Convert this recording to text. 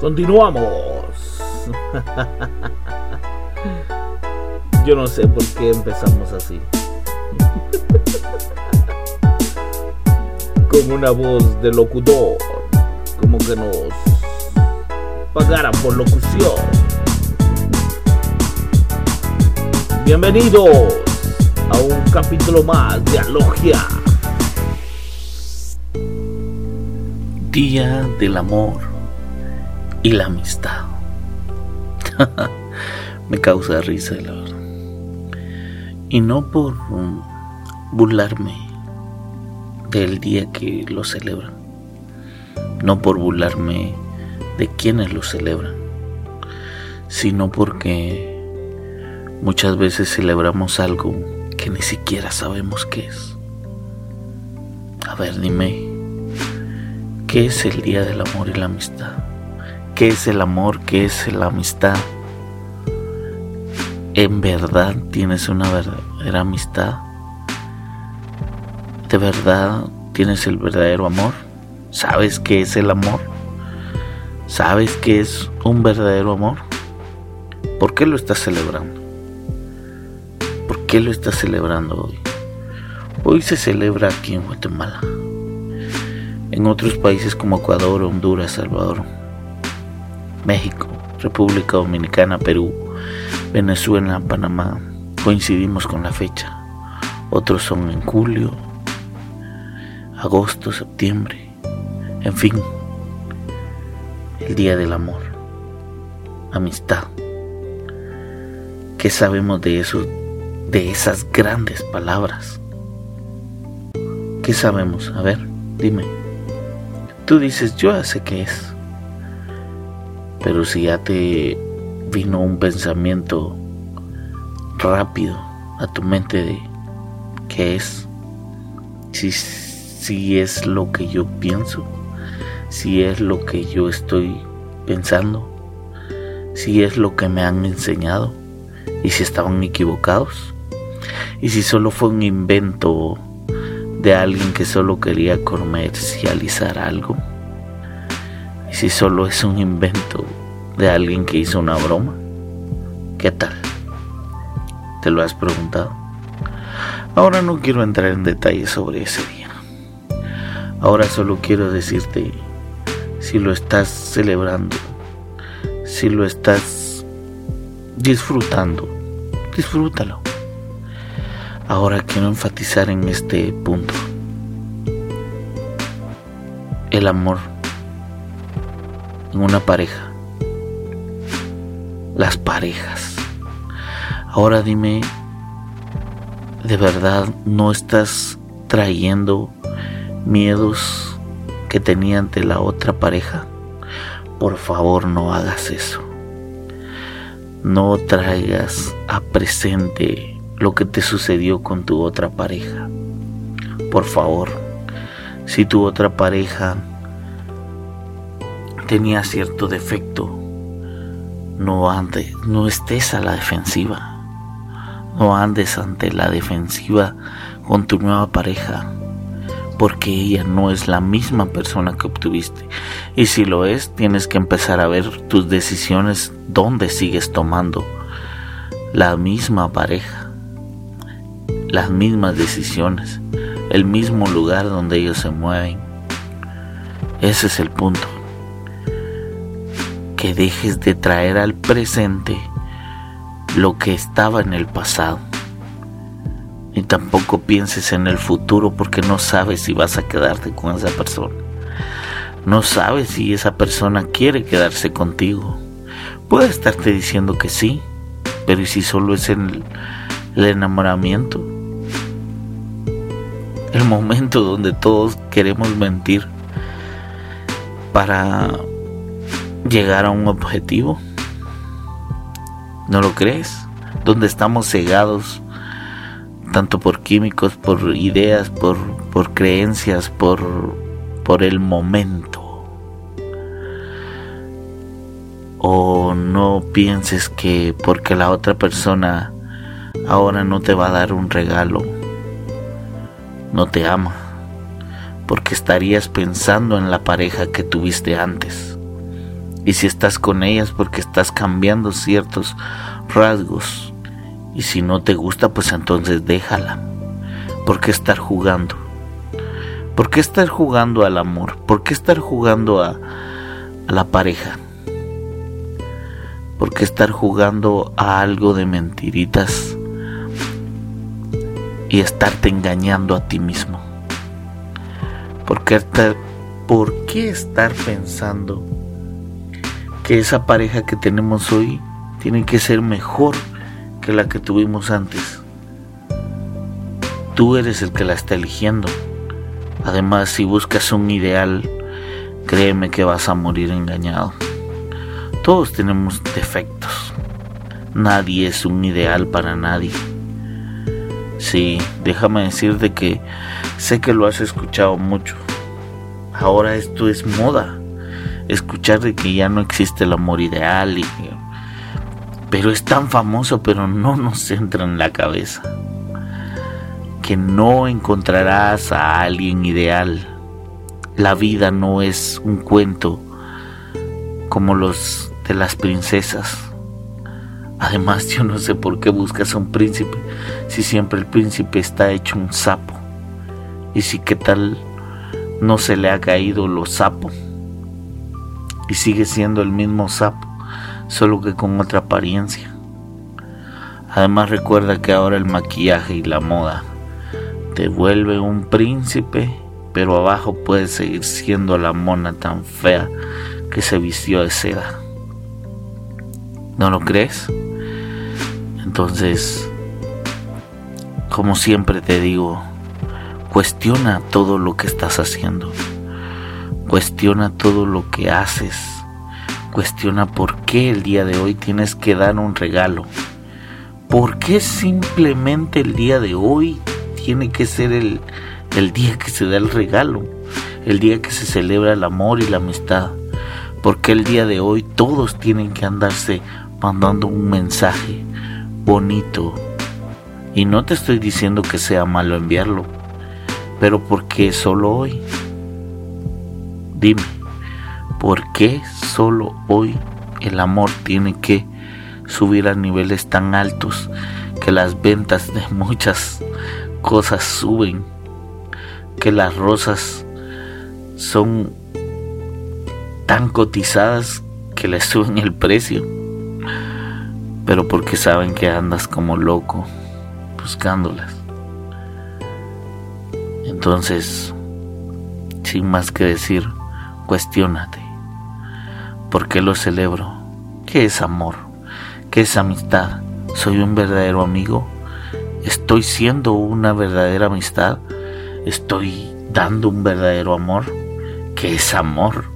Continuamos. Yo no sé por qué empezamos así. Con una voz de locutor. Como que nos pagaran por locución. Bienvenidos a un capítulo más de Alogia. Día del amor y la amistad. Me causa risa, la verdad. Y no por um, burlarme del día que lo celebran. No por burlarme de quienes lo celebran. Sino porque muchas veces celebramos algo que ni siquiera sabemos qué es. A ver, dime, ¿qué es el Día del Amor y la Amistad? ¿Qué es el amor? ¿Qué es la amistad? ¿En verdad tienes una verdadera amistad? ¿De verdad tienes el verdadero amor? ¿Sabes qué es el amor? ¿Sabes qué es un verdadero amor? ¿Por qué lo estás celebrando? ¿Por qué lo estás celebrando hoy? Hoy se celebra aquí en Guatemala. En otros países como Ecuador, Honduras, Salvador, México, República Dominicana, Perú, Venezuela, Panamá, coincidimos con la fecha. Otros son en julio, agosto, septiembre, en fin, el Día del Amor, amistad. ¿Qué sabemos de eso, de esas grandes palabras? ¿Qué sabemos? A ver, dime. Tú dices, yo sé qué es. Pero si ya te vino un pensamiento rápido a tu mente de qué es, si, si es lo que yo pienso, si es lo que yo estoy pensando, si es lo que me han enseñado y si estaban equivocados y si solo fue un invento de alguien que solo quería comercializar algo y si solo es un invento de alguien que hizo una broma, ¿qué tal? ¿Te lo has preguntado? Ahora no quiero entrar en detalles sobre ese día. Ahora solo quiero decirte si lo estás celebrando, si lo estás disfrutando, disfrútalo. Ahora quiero enfatizar en este punto. El amor en una pareja. Las parejas. Ahora dime, ¿de verdad no estás trayendo miedos que tenía ante la otra pareja? Por favor, no hagas eso. No traigas a presente lo que te sucedió con tu otra pareja. Por favor, si tu otra pareja tenía cierto defecto, no andes, no estés a la defensiva. No andes ante la defensiva con tu nueva pareja, porque ella no es la misma persona que obtuviste. Y si lo es, tienes que empezar a ver tus decisiones, dónde sigues tomando la misma pareja, las mismas decisiones, el mismo lugar donde ellos se mueven. Ese es el punto que dejes de traer al presente lo que estaba en el pasado. Y tampoco pienses en el futuro porque no sabes si vas a quedarte con esa persona. No sabes si esa persona quiere quedarse contigo. Puede estarte diciendo que sí, pero ¿y si solo es el, el enamoramiento? El momento donde todos queremos mentir para llegar a un objetivo. ¿No lo crees? Donde estamos cegados tanto por químicos, por ideas, por, por creencias, por, por el momento. O no pienses que porque la otra persona ahora no te va a dar un regalo, no te ama, porque estarías pensando en la pareja que tuviste antes Y si estás con ellas porque estás cambiando ciertos rasgos. Y si no te gusta, pues entonces déjala. ¿Por qué estar jugando? ¿Por qué estar jugando al amor? ¿Por qué estar jugando a, a la pareja? ¿Por qué estar jugando a algo de mentiritas y estarte engañando a ti mismo? ¿Por qué estar, por qué estar pensando que esa pareja que tenemos hoy tiene que ser mejor que la que tuvimos antes? Tú eres el que la está eligiendo. Además, si buscas un ideal, créeme que vas a morir engañado. Todos tenemos defectos. Nadie es un ideal para nadie. Sí, déjame decirte que sé que lo has escuchado mucho. Ahora esto es moda. Escuchar de que ya no existe el amor ideal y pero es tan famoso pero no nos entra en la cabeza que no encontrarás a alguien ideal. La vida no es un cuento como los de las princesas. Además, yo no sé por qué buscas a un príncipe si siempre el príncipe está hecho un sapo. Y si qué tal no se le ha caído lo sapo. Y sigue siendo el mismo sapo, solo que con otra apariencia. Además recuerda que ahora el maquillaje y la moda te vuelve un príncipe, pero abajo puedes seguir siendo la mona tan fea que se vistió de seda. ¿No lo crees? Entonces, como siempre te digo, cuestiona todo lo que estás haciendo. Cuestiona todo lo que haces. Cuestiona por qué el día de hoy tienes que dar un regalo. ¿Por qué simplemente el día de hoy tiene que ser el, el día que se da el regalo, el día que se celebra el amor y la amistad. Porque el día de hoy todos tienen que andarse mandando un mensaje bonito. Y no te estoy diciendo que sea malo enviarlo, pero ¿por qué solo hoy? Dime, ¿por qué solo hoy el amor tiene que subir a niveles tan altos que las ventas de muchas cosas suben, que las rosas son tan cotizadas que les suben el precio, pero porque saben que andas como loco buscándolas. Entonces, sin más que decir, cuestiónate. ¿Por qué lo celebro? ¿Qué es amor? ¿Qué es amistad? ¿Soy un verdadero amigo? ¿Estoy siendo una verdadera amistad? ¿Estoy dando un verdadero amor? ¿Qué es amor?